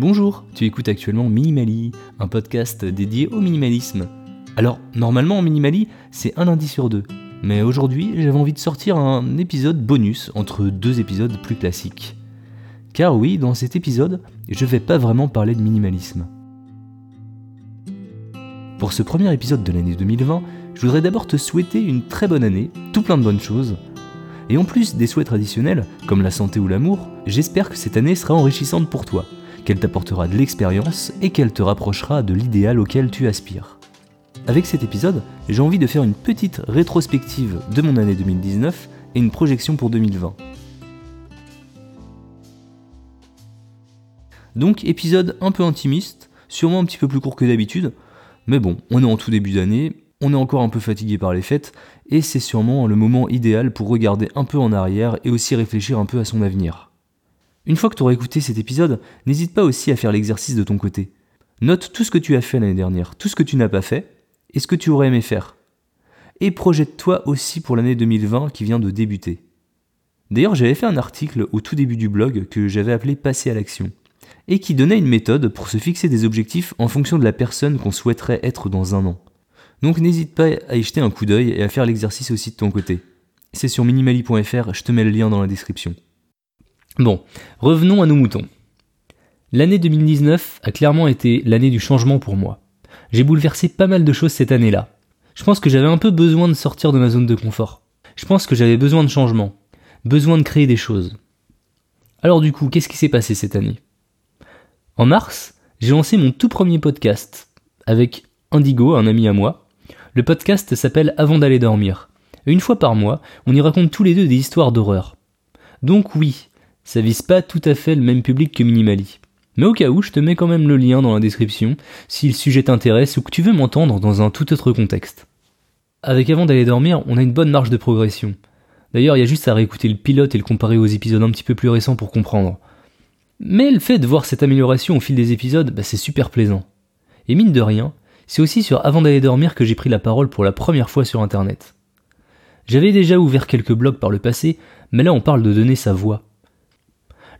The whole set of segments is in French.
Bonjour, tu écoutes actuellement Minimali, un podcast dédié au minimalisme. Alors, normalement en Minimali, c'est un lundi sur deux. Mais aujourd'hui, j'avais envie de sortir un épisode bonus entre deux épisodes plus classiques. Car oui, dans cet épisode, je vais pas vraiment parler de minimalisme. Pour ce premier épisode de l'année 2020, je voudrais d'abord te souhaiter une très bonne année, tout plein de bonnes choses. Et en plus des souhaits traditionnels, comme la santé ou l'amour, j'espère que cette année sera enrichissante pour toi qu'elle t'apportera de l'expérience et qu'elle te rapprochera de l'idéal auquel tu aspires. Avec cet épisode, j'ai envie de faire une petite rétrospective de mon année 2019 et une projection pour 2020. Donc épisode un peu intimiste, sûrement un petit peu plus court que d'habitude, mais bon, on est en tout début d'année, on est encore un peu fatigué par les fêtes, et c'est sûrement le moment idéal pour regarder un peu en arrière et aussi réfléchir un peu à son avenir. Une fois que tu auras écouté cet épisode, n'hésite pas aussi à faire l'exercice de ton côté. Note tout ce que tu as fait l'année dernière, tout ce que tu n'as pas fait, et ce que tu aurais aimé faire. Et projette-toi aussi pour l'année 2020 qui vient de débuter. D'ailleurs, j'avais fait un article au tout début du blog que j'avais appelé Passer à l'action, et qui donnait une méthode pour se fixer des objectifs en fonction de la personne qu'on souhaiterait être dans un an. Donc n'hésite pas à y jeter un coup d'œil et à faire l'exercice aussi de ton côté. C'est sur minimali.fr, je te mets le lien dans la description. Bon, revenons à nos moutons. L'année 2019 a clairement été l'année du changement pour moi. J'ai bouleversé pas mal de choses cette année-là. Je pense que j'avais un peu besoin de sortir de ma zone de confort. Je pense que j'avais besoin de changement, besoin de créer des choses. Alors du coup, qu'est-ce qui s'est passé cette année? En mars, j'ai lancé mon tout premier podcast avec Indigo, un ami à moi. Le podcast s'appelle Avant d'aller dormir. Et une fois par mois, on y raconte tous les deux des histoires d'horreur. Donc oui, ça vise pas tout à fait le même public que Minimali. Mais au cas où, je te mets quand même le lien dans la description si le sujet t'intéresse ou que tu veux m'entendre dans un tout autre contexte. Avec avant d'aller dormir, on a une bonne marge de progression. D'ailleurs, il y a juste à réécouter le pilote et le comparer aux épisodes un petit peu plus récents pour comprendre. Mais le fait de voir cette amélioration au fil des épisodes, bah, c'est super plaisant. Et mine de rien, c'est aussi sur Avant d'aller dormir que j'ai pris la parole pour la première fois sur Internet. J'avais déjà ouvert quelques blogs par le passé, mais là on parle de donner sa voix.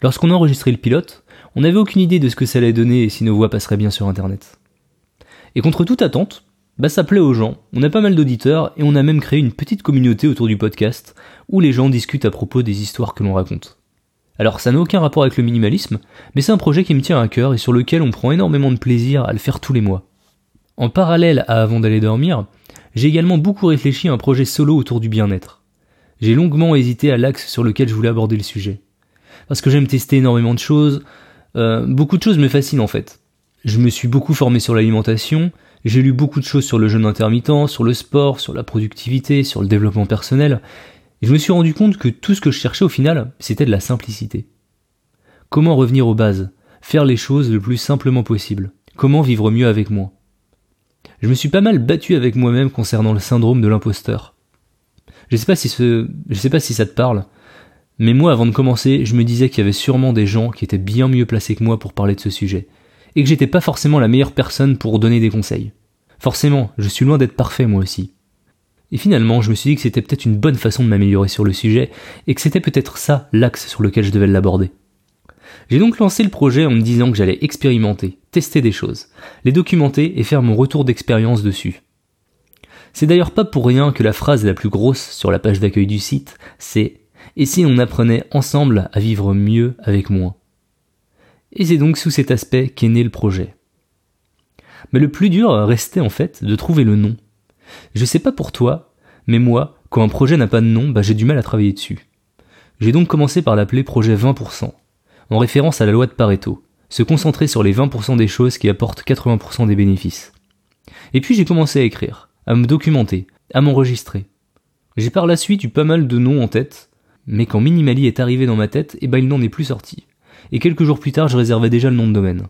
Lorsqu'on a enregistré le pilote, on n'avait aucune idée de ce que ça allait donner et si nos voix passeraient bien sur Internet. Et contre toute attente, bah ça plaît aux gens, on a pas mal d'auditeurs et on a même créé une petite communauté autour du podcast où les gens discutent à propos des histoires que l'on raconte. Alors ça n'a aucun rapport avec le minimalisme, mais c'est un projet qui me tient à cœur et sur lequel on prend énormément de plaisir à le faire tous les mois. En parallèle à Avant d'aller dormir, j'ai également beaucoup réfléchi à un projet solo autour du bien-être. J'ai longuement hésité à l'axe sur lequel je voulais aborder le sujet parce que j'aime tester énormément de choses. Euh, beaucoup de choses me fascinent en fait. Je me suis beaucoup formé sur l'alimentation, j'ai lu beaucoup de choses sur le jeûne intermittent, sur le sport, sur la productivité, sur le développement personnel, et je me suis rendu compte que tout ce que je cherchais au final, c'était de la simplicité. Comment revenir aux bases, faire les choses le plus simplement possible, comment vivre mieux avec moi. Je me suis pas mal battu avec moi-même concernant le syndrome de l'imposteur. Je sais pas si ce, je sais pas si ça te parle, mais moi, avant de commencer, je me disais qu'il y avait sûrement des gens qui étaient bien mieux placés que moi pour parler de ce sujet, et que j'étais pas forcément la meilleure personne pour donner des conseils. Forcément, je suis loin d'être parfait moi aussi. Et finalement, je me suis dit que c'était peut-être une bonne façon de m'améliorer sur le sujet, et que c'était peut-être ça l'axe sur lequel je devais l'aborder. J'ai donc lancé le projet en me disant que j'allais expérimenter, tester des choses, les documenter et faire mon retour d'expérience dessus. C'est d'ailleurs pas pour rien que la phrase la plus grosse sur la page d'accueil du site, c'est et si on apprenait ensemble à vivre mieux avec moins? Et c'est donc sous cet aspect qu'est né le projet. Mais le plus dur restait en fait de trouver le nom. Je sais pas pour toi, mais moi, quand un projet n'a pas de nom, bah j'ai du mal à travailler dessus. J'ai donc commencé par l'appeler projet 20%, en référence à la loi de Pareto, se concentrer sur les 20% des choses qui apportent 80% des bénéfices. Et puis j'ai commencé à écrire, à me documenter, à m'enregistrer. J'ai par la suite eu pas mal de noms en tête, mais quand Minimali est arrivé dans ma tête, eh ben il n'en est plus sorti. Et quelques jours plus tard, je réservais déjà le nom de domaine.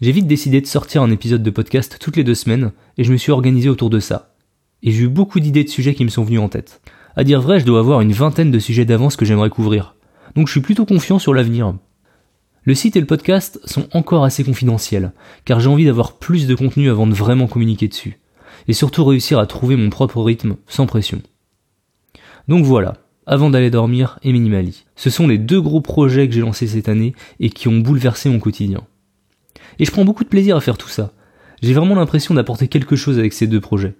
J'ai vite décidé de sortir un épisode de podcast toutes les deux semaines, et je me suis organisé autour de ça. Et j'ai eu beaucoup d'idées de sujets qui me sont venus en tête. À dire vrai, je dois avoir une vingtaine de sujets d'avance que j'aimerais couvrir. Donc je suis plutôt confiant sur l'avenir. Le site et le podcast sont encore assez confidentiels, car j'ai envie d'avoir plus de contenu avant de vraiment communiquer dessus. Et surtout réussir à trouver mon propre rythme, sans pression. Donc voilà, avant d'aller dormir et Minimali. Ce sont les deux gros projets que j'ai lancés cette année et qui ont bouleversé mon quotidien. Et je prends beaucoup de plaisir à faire tout ça. J'ai vraiment l'impression d'apporter quelque chose avec ces deux projets.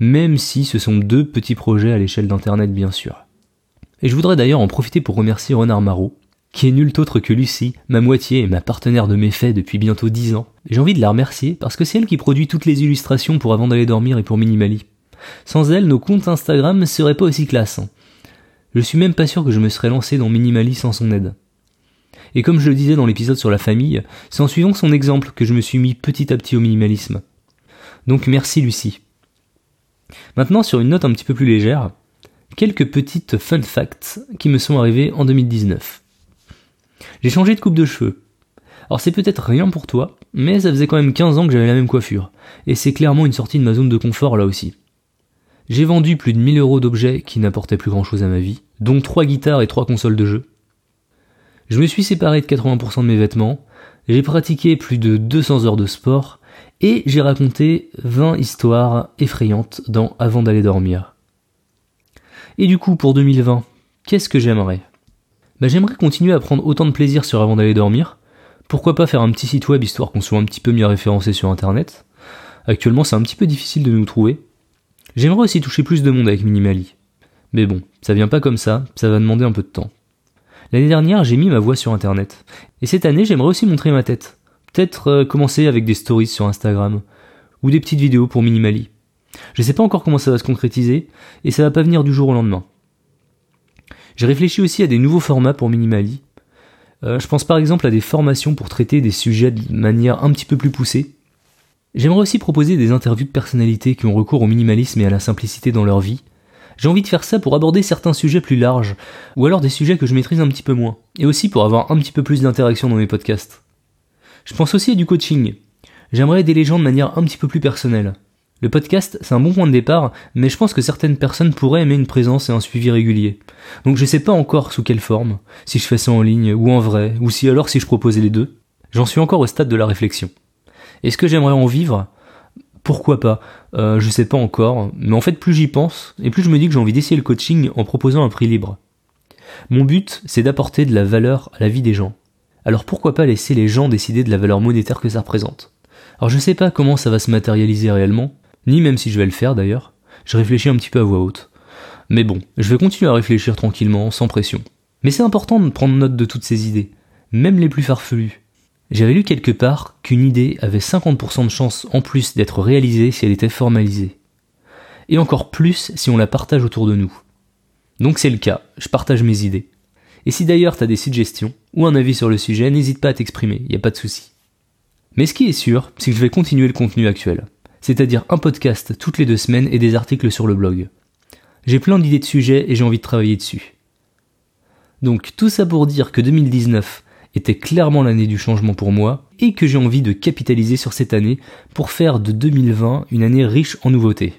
Même si ce sont deux petits projets à l'échelle d'Internet bien sûr. Et je voudrais d'ailleurs en profiter pour remercier Renard Marot, qui est nul autre que Lucie, ma moitié et ma partenaire de méfaits depuis bientôt 10 ans. J'ai envie de la remercier parce que c'est elle qui produit toutes les illustrations pour avant d'aller dormir et pour Minimali. Sans elle, nos comptes Instagram ne seraient pas aussi classe. Je suis même pas sûr que je me serais lancé dans Minimali sans son aide. Et comme je le disais dans l'épisode sur la famille, c'est en suivant son exemple que je me suis mis petit à petit au minimalisme. Donc merci Lucie. Maintenant sur une note un petit peu plus légère, quelques petites fun facts qui me sont arrivés en 2019. J'ai changé de coupe de cheveux. Alors c'est peut-être rien pour toi, mais ça faisait quand même 15 ans que j'avais la même coiffure, et c'est clairement une sortie de ma zone de confort là aussi. J'ai vendu plus de 1000 euros d'objets qui n'apportaient plus grand chose à ma vie, dont 3 guitares et 3 consoles de jeux. Je me suis séparé de 80% de mes vêtements, j'ai pratiqué plus de 200 heures de sport, et j'ai raconté 20 histoires effrayantes dans Avant d'aller dormir. Et du coup, pour 2020, qu'est-ce que j'aimerais? Bah, J'aimerais continuer à prendre autant de plaisir sur Avant d'aller dormir. Pourquoi pas faire un petit site web histoire qu'on soit un petit peu mieux référencé sur Internet? Actuellement, c'est un petit peu difficile de nous trouver. J'aimerais aussi toucher plus de monde avec Minimali. Mais bon, ça vient pas comme ça, ça va demander un peu de temps. L'année dernière, j'ai mis ma voix sur internet. Et cette année, j'aimerais aussi montrer ma tête. Peut-être euh, commencer avec des stories sur Instagram. Ou des petites vidéos pour Minimali. Je sais pas encore comment ça va se concrétiser, et ça va pas venir du jour au lendemain. J'ai réfléchi aussi à des nouveaux formats pour Minimali. Euh, je pense par exemple à des formations pour traiter des sujets de manière un petit peu plus poussée. J'aimerais aussi proposer des interviews de personnalités qui ont recours au minimalisme et à la simplicité dans leur vie, j'ai envie de faire ça pour aborder certains sujets plus larges, ou alors des sujets que je maîtrise un petit peu moins, et aussi pour avoir un petit peu plus d'interaction dans mes podcasts. Je pense aussi à du coaching. J'aimerais aider les gens de manière un petit peu plus personnelle. Le podcast, c'est un bon point de départ, mais je pense que certaines personnes pourraient aimer une présence et un suivi régulier. Donc je sais pas encore sous quelle forme, si je fais ça en ligne ou en vrai, ou si alors si je proposais les deux. J'en suis encore au stade de la réflexion. Est-ce que j'aimerais en vivre? Pourquoi pas? Euh, Je sais pas encore, mais en fait plus j'y pense, et plus je me dis que j'ai envie d'essayer le coaching en proposant un prix libre. Mon but, c'est d'apporter de la valeur à la vie des gens. Alors pourquoi pas laisser les gens décider de la valeur monétaire que ça représente? Alors je sais pas comment ça va se matérialiser réellement, ni même si je vais le faire d'ailleurs, je réfléchis un petit peu à voix haute. Mais bon, je vais continuer à réfléchir tranquillement, sans pression. Mais c'est important de prendre note de toutes ces idées, même les plus farfelues, j'avais lu quelque part qu'une idée avait 50% de chance en plus d'être réalisée si elle était formalisée. Et encore plus si on la partage autour de nous. Donc c'est le cas, je partage mes idées. Et si d'ailleurs t'as des suggestions ou un avis sur le sujet, n'hésite pas à t'exprimer, y a pas de souci. Mais ce qui est sûr, c'est que je vais continuer le contenu actuel. C'est-à-dire un podcast toutes les deux semaines et des articles sur le blog. J'ai plein d'idées de sujets et j'ai envie de travailler dessus. Donc tout ça pour dire que 2019, était clairement l'année du changement pour moi et que j'ai envie de capitaliser sur cette année pour faire de 2020 une année riche en nouveautés.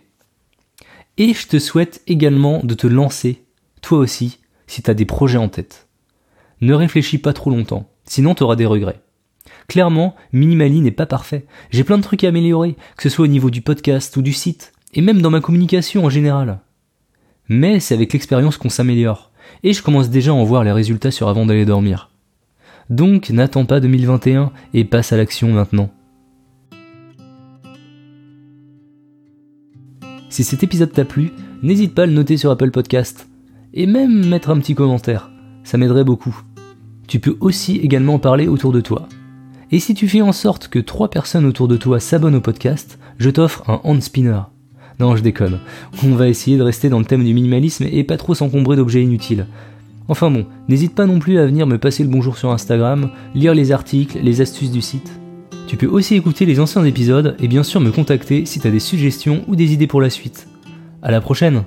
Et je te souhaite également de te lancer, toi aussi, si tu as des projets en tête. Ne réfléchis pas trop longtemps, sinon tu auras des regrets. Clairement, Minimali n'est pas parfait. J'ai plein de trucs à améliorer, que ce soit au niveau du podcast ou du site, et même dans ma communication en général. Mais c'est avec l'expérience qu'on s'améliore, et je commence déjà à en voir les résultats sur avant d'aller dormir. Donc n'attends pas 2021 et passe à l'action maintenant. Si cet épisode t'a plu, n'hésite pas à le noter sur Apple Podcast et même mettre un petit commentaire, ça m'aiderait beaucoup. Tu peux aussi également en parler autour de toi. Et si tu fais en sorte que trois personnes autour de toi s'abonnent au podcast, je t'offre un hand spinner. Non, je déconne. On va essayer de rester dans le thème du minimalisme et pas trop s'encombrer d'objets inutiles. Enfin bon, n'hésite pas non plus à venir me passer le bonjour sur Instagram, lire les articles, les astuces du site. Tu peux aussi écouter les anciens épisodes et bien sûr me contacter si tu as des suggestions ou des idées pour la suite. À la prochaine